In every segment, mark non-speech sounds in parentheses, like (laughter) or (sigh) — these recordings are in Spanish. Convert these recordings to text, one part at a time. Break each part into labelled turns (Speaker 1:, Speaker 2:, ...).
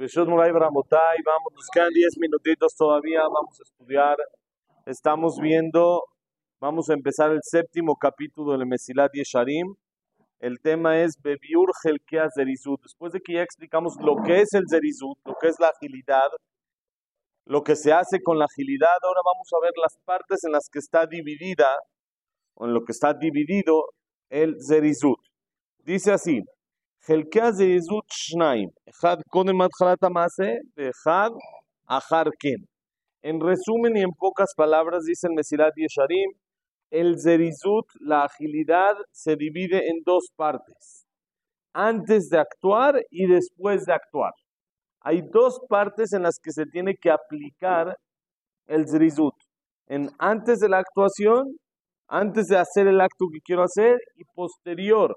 Speaker 1: Vamos, nos quedan 10 minutitos todavía, vamos a estudiar. Estamos viendo, vamos a empezar el séptimo capítulo del Mesilat Yesharim. El tema es Bebiur Helkea Zerizut. Después de que ya explicamos lo que es el Zerizut, lo que es la agilidad, lo que se hace con la agilidad, ahora vamos a ver las partes en las que está dividida, o en lo que está dividido el Zerizut. Dice así, Helkea Zerizut Shnaim, Echad Kodem Atchalat Amase, Echad Achar Ken. En resumen y en pocas palabras, dice el Mesilat Yesharim, el zerizut, la agilidad, se divide en dos partes. Antes de actuar y después de actuar. Hay dos partes en las que se tiene que aplicar el zerizut. En antes de la actuación, antes de hacer el acto que quiero hacer y posterior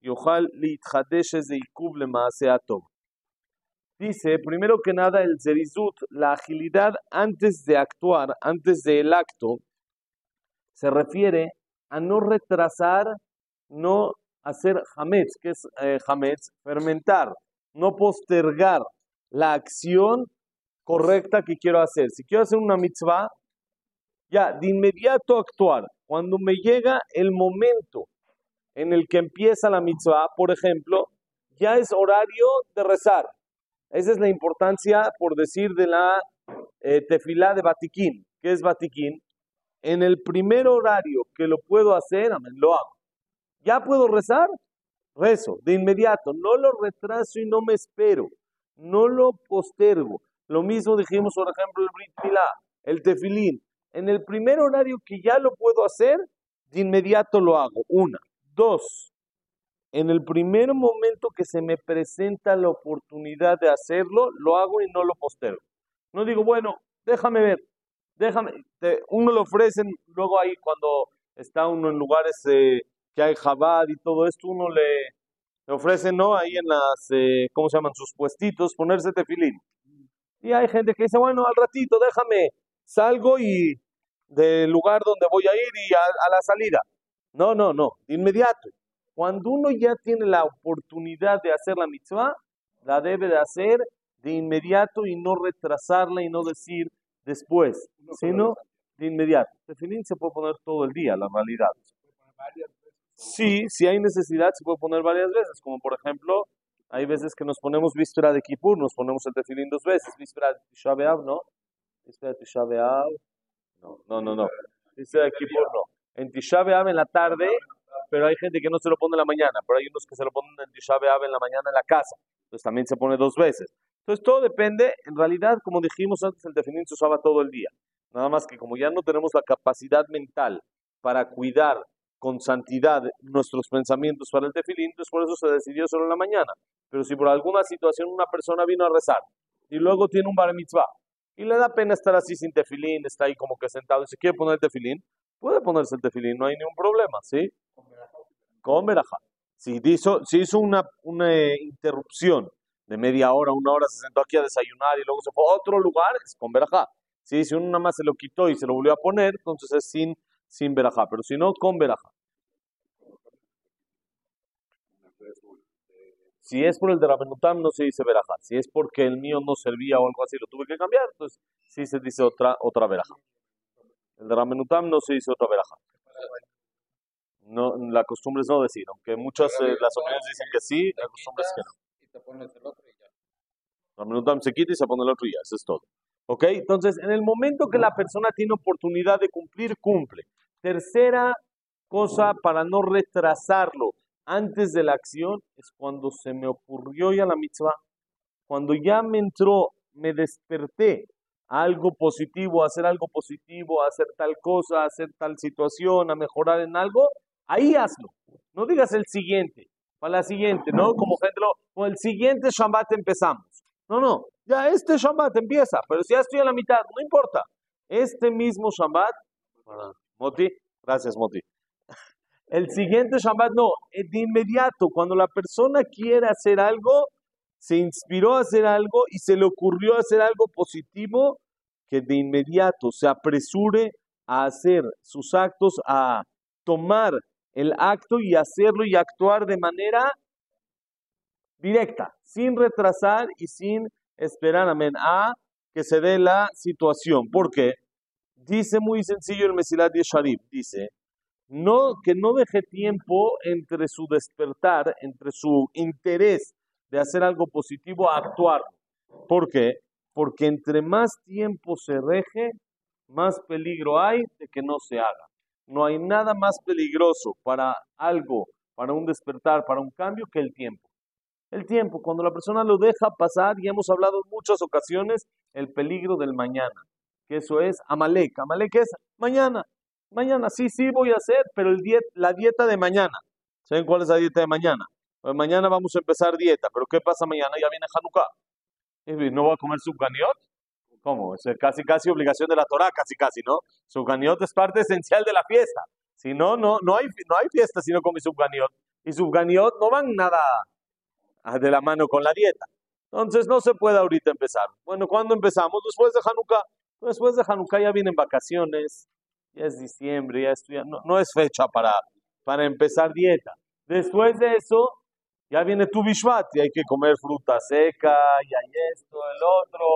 Speaker 1: Yohal Lithadesh es de Ikub le Dice, primero que nada, el Zerizut, la agilidad antes de actuar, antes del acto, se refiere a no retrasar, no hacer hametz, que es eh, fermentar, no postergar la acción correcta que quiero hacer. Si quiero hacer una mitzvah, ya de inmediato actuar. Cuando me llega el momento en el que empieza la mitzvah, por ejemplo, ya es horario de rezar. Esa es la importancia, por decir, de la eh, tefilá de Batiquín. ¿Qué es Batiquín? En el primer horario que lo puedo hacer, amén, lo hago. ¿Ya puedo rezar? Rezo, de inmediato. No lo retraso y no me espero. No lo postergo. Lo mismo dijimos, por ejemplo, el Brit el tefilín. En el primer horario que ya lo puedo hacer, de inmediato lo hago. Una. Dos. En el primer momento que se me presenta la oportunidad de hacerlo, lo hago y no lo postergo. No digo, bueno, déjame ver, déjame, uno lo ofrecen, luego ahí cuando está uno en lugares eh, que hay jabad y todo esto, uno le, le ofrecen, ¿no? Ahí en las, eh, ¿cómo se llaman? Sus puestitos, ponerse tefilín. Y hay gente que dice, bueno, al ratito, déjame, salgo y del lugar donde voy a ir y a, la salida. No, no, no, inmediato. Cuando uno ya tiene la oportunidad de hacer la mitzvah, la debe de hacer de inmediato y no retrasarla y no decir, después, sino de inmediato. Tefilín se puede poner todo el día, la realidad. Sí, si hay necesidad se puede poner varias veces, como por ejemplo, hay veces que nos ponemos víspera de Kippur, nos ponemos el tefilín dos veces, víspera de Tisha ¿no? Víspera de Tisha no, no, no, no. Víspera de Kippur, no. En Tisha en la tarde, pero hay gente que no se lo pone en la mañana, pero hay unos que se lo ponen en Tisha en la mañana en la casa, entonces también se pone dos veces. Entonces todo depende, en realidad, como dijimos antes, el tefilín se usaba todo el día. Nada más que como ya no tenemos la capacidad mental para cuidar con santidad nuestros pensamientos para el tefilín, entonces por eso se decidió solo en la mañana. Pero si por alguna situación una persona vino a rezar y luego tiene un bar mitzvah y le da pena estar así sin tefilín, está ahí como que sentado y se quiere poner el tefilín, puede ponerse el tefilín, no hay ningún problema, ¿sí? Con verajá. Si hizo, si hizo una, una interrupción de media hora, una hora, se sentó aquí a desayunar y luego se fue a otro lugar, es con verajá. Si uno nada más se lo quitó y se lo volvió a poner, entonces es sin, sin verajá, pero si no, con verajá. Si es por el de Ramenutam, no se dice verajá. Si es porque el mío no servía o algo así, lo tuve que cambiar, entonces sí se dice otra, otra verajá. El de Ramenutam no se dice otra verajá. No, la costumbre es no decir, aunque muchas eh, las opiniones dicen que sí, la costumbre es que no
Speaker 2: te pones el otro y ya.
Speaker 1: se quita y se pone el otro y ya, eso es todo. ¿Ok? Entonces, en el momento que la persona tiene oportunidad de cumplir, cumple. Tercera cosa para no retrasarlo antes de la acción es cuando se me ocurrió ya la mitzvah. Cuando ya me entró, me desperté algo positivo, hacer algo positivo, hacer tal cosa, hacer tal situación, a mejorar en algo, ahí hazlo. No digas el siguiente para la siguiente, ¿no? Como ejemplo, con el siguiente Shabbat empezamos. No, no, ya este Shabbat empieza, pero si ya estoy a la mitad, no importa. Este mismo Shabbat, Moti, gracias Moti. El siguiente Shabbat no, de inmediato, cuando la persona quiere hacer algo, se inspiró a hacer algo y se le ocurrió hacer algo positivo, que de inmediato se apresure a hacer sus actos, a tomar el acto y hacerlo y actuar de manera directa, sin retrasar y sin esperar, amén, a que se dé la situación. ¿Por qué? Dice muy sencillo el Mesilat Sharif, dice, no, que no deje tiempo entre su despertar, entre su interés de hacer algo positivo a actuar. ¿Por qué? Porque entre más tiempo se reje, más peligro hay de que no se haga. No hay nada más peligroso para algo, para un despertar, para un cambio, que el tiempo. El tiempo, cuando la persona lo deja pasar, y hemos hablado en muchas ocasiones, el peligro del mañana, que eso es Amalek. Amalek es mañana. Mañana, sí, sí voy a hacer, pero el la dieta de mañana. ¿Saben cuál es la dieta de mañana? Pues mañana vamos a empezar dieta, pero ¿qué pasa mañana? Ya viene Hanukkah. ¿No va a comer subganiot? ¿Cómo? Es casi, casi obligación de la Torah, casi, casi, ¿no? Subganiot es parte esencial de la fiesta. Si no, no, no hay, no hay fiesta si no come subganiot. Y subganiot no van nada de la mano con la dieta. Entonces no se puede ahorita empezar. Bueno, ¿cuándo empezamos? Después de Hanukkah. Después de Hanukkah ya vienen vacaciones, ya es diciembre, ya, estoy, no, no, es fecha para, para empezar dieta. Después de eso, ya viene tu Bishvat y hay que comer fruta seca y hay esto, el otro,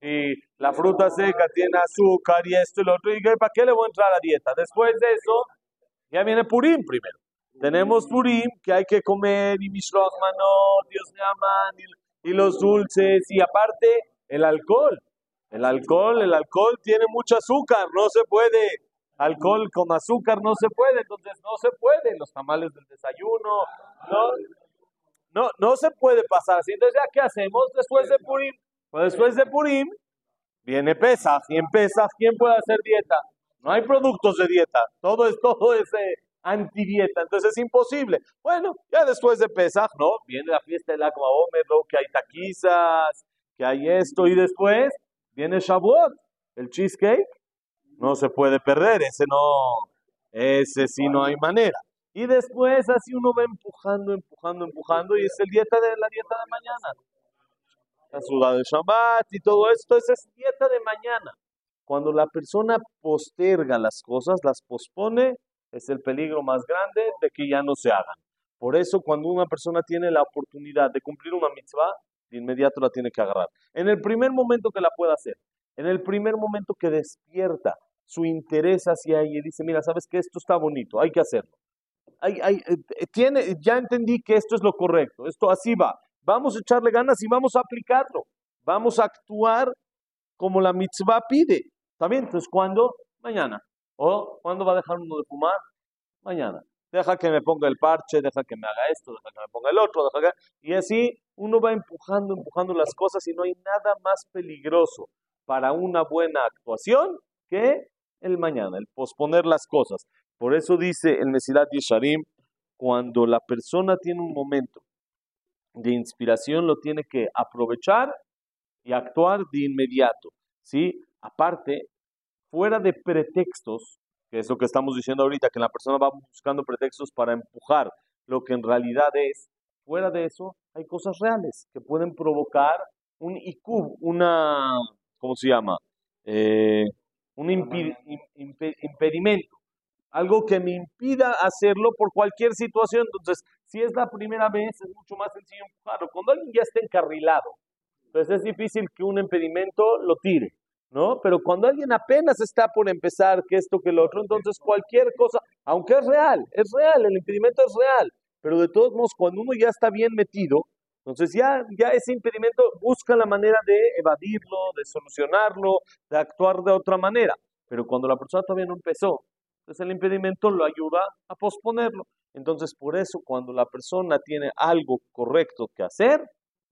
Speaker 1: y la fruta seca tiene azúcar y esto y el otro, y ¿para qué le voy a entrar a la dieta? Después de eso, ya viene Purim primero. Tenemos Purim que hay que comer y Mishloach Manot, Dios me aman, y, y los dulces, y aparte el alcohol. El alcohol, el alcohol tiene mucho azúcar, no se puede alcohol con azúcar no se puede, entonces no se puede, los tamales del desayuno, no, no, no se puede pasar así. Entonces, ¿ya qué hacemos después de Purim? Pues después de Purim viene Pesach, y en Pesach, ¿quién puede hacer dieta? No hay productos de dieta, todo es, (laughs) todo es eh, antidieta, entonces es imposible. Bueno, ya después de Pesach, ¿no? Viene la fiesta del Agua que hay taquizas, que hay esto, y después viene Shavuot, el cheesecake, no se puede perder, ese no, ese sí no hay manera. Y después así uno va empujando, empujando, empujando y es el dieta de la dieta de mañana. La ciudad de Shabbat y todo esto, esa es dieta de mañana. Cuando la persona posterga las cosas, las pospone, es el peligro más grande de que ya no se hagan. Por eso cuando una persona tiene la oportunidad de cumplir una mitzvah, de inmediato la tiene que agarrar. En el primer momento que la pueda hacer, en el primer momento que despierta su interés hacia ella y dice, mira, sabes que esto está bonito, hay que hacerlo. Hay, hay, eh, tiene, ya entendí que esto es lo correcto, esto así va. Vamos a echarle ganas y vamos a aplicarlo. Vamos a actuar como la mitzvah pide. ¿Está bien? Entonces, ¿cuándo? Mañana. ¿O cuándo va a dejar uno de fumar? Mañana. Deja que me ponga el parche, deja que me haga esto, deja que me ponga el otro, deja que... Y así uno va empujando, empujando las cosas y no hay nada más peligroso para una buena actuación que el mañana, el posponer las cosas. Por eso dice el Mesilat Yesharim, cuando la persona tiene un momento de inspiración, lo tiene que aprovechar y actuar de inmediato. ¿sí? Aparte, fuera de pretextos, que es lo que estamos diciendo ahorita, que la persona va buscando pretextos para empujar lo que en realidad es, fuera de eso, hay cosas reales que pueden provocar un IQ, una, ¿cómo se llama? Eh, un impedimento, algo que me impida hacerlo por cualquier situación. Entonces, si es la primera vez, es mucho más sencillo empujarlo. Cuando alguien ya está encarrilado, entonces es difícil que un impedimento lo tire, ¿no? Pero cuando alguien apenas está por empezar, que esto, que lo otro, entonces cualquier cosa, aunque es real, es real, el impedimento es real, pero de todos modos, cuando uno ya está bien metido, entonces ya, ya ese impedimento busca la manera de evadirlo, de solucionarlo, de actuar de otra manera. Pero cuando la persona todavía no empezó, entonces el impedimento lo ayuda a posponerlo. Entonces por eso cuando la persona tiene algo correcto que hacer,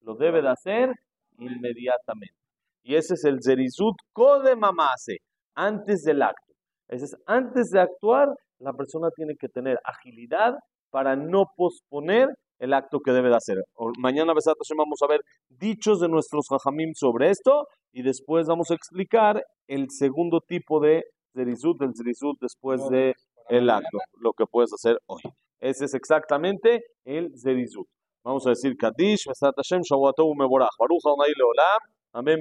Speaker 1: lo debe de hacer inmediatamente. Y ese es el zerizut kode mamase, antes del acto. Ese es antes de actuar, la persona tiene que tener agilidad para no posponer el acto que debe de hacer. mañana, Besat vamos a ver dichos de nuestros Jajamim sobre esto y después vamos a explicar el segundo tipo de zerizut, el zerizut después de el acto, lo que puedes hacer hoy. Ese es exactamente el zerizut. Vamos a decir Kadish, Besat Hashem, Shavuatov Meborach. Baruch Adonai Leolam. Amén,